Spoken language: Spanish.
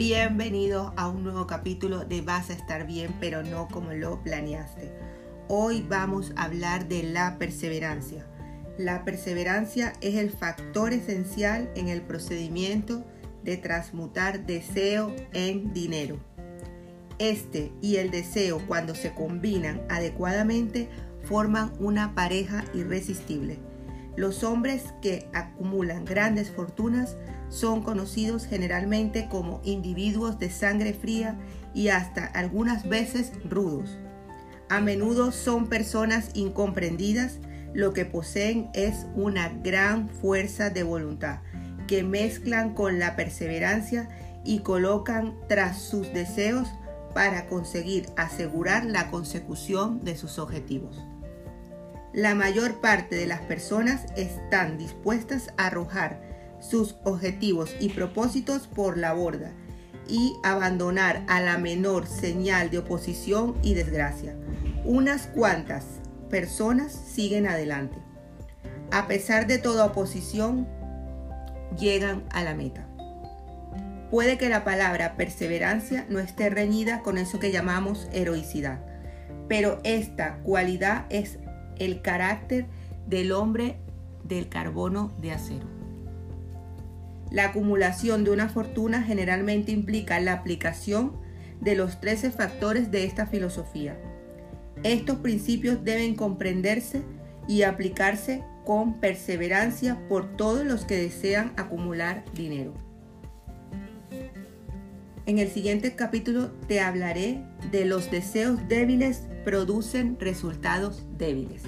Bienvenidos a un nuevo capítulo de Vas a estar bien, pero no como lo planeaste. Hoy vamos a hablar de la perseverancia. La perseverancia es el factor esencial en el procedimiento de transmutar deseo en dinero. Este y el deseo, cuando se combinan adecuadamente, forman una pareja irresistible. Los hombres que acumulan grandes fortunas son conocidos generalmente como individuos de sangre fría y hasta algunas veces rudos. A menudo son personas incomprendidas, lo que poseen es una gran fuerza de voluntad que mezclan con la perseverancia y colocan tras sus deseos para conseguir asegurar la consecución de sus objetivos. La mayor parte de las personas están dispuestas a arrojar sus objetivos y propósitos por la borda y abandonar a la menor señal de oposición y desgracia. Unas cuantas personas siguen adelante. A pesar de toda oposición, llegan a la meta. Puede que la palabra perseverancia no esté reñida con eso que llamamos heroicidad, pero esta cualidad es el carácter del hombre del carbono de acero. La acumulación de una fortuna generalmente implica la aplicación de los 13 factores de esta filosofía. Estos principios deben comprenderse y aplicarse con perseverancia por todos los que desean acumular dinero. En el siguiente capítulo te hablaré de los deseos débiles producen resultados débiles.